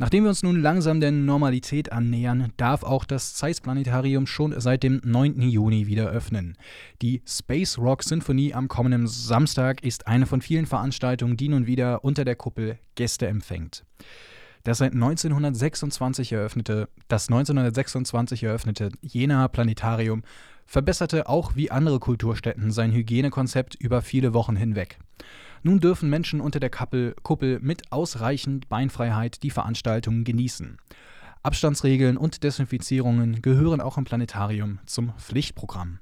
Nachdem wir uns nun langsam der Normalität annähern, darf auch das Zeiss Planetarium schon seit dem 9. Juni wieder öffnen. Die Space Rock Sinfonie am kommenden Samstag ist eine von vielen Veranstaltungen, die nun wieder unter der Kuppel Gäste empfängt. Das seit 1926 eröffnete, das 1926 eröffnete Jena Planetarium verbesserte auch wie andere Kulturstätten sein Hygienekonzept über viele Wochen hinweg. Nun dürfen Menschen unter der Kappel, Kuppel mit ausreichend Beinfreiheit die Veranstaltungen genießen. Abstandsregeln und Desinfizierungen gehören auch im Planetarium zum Pflichtprogramm.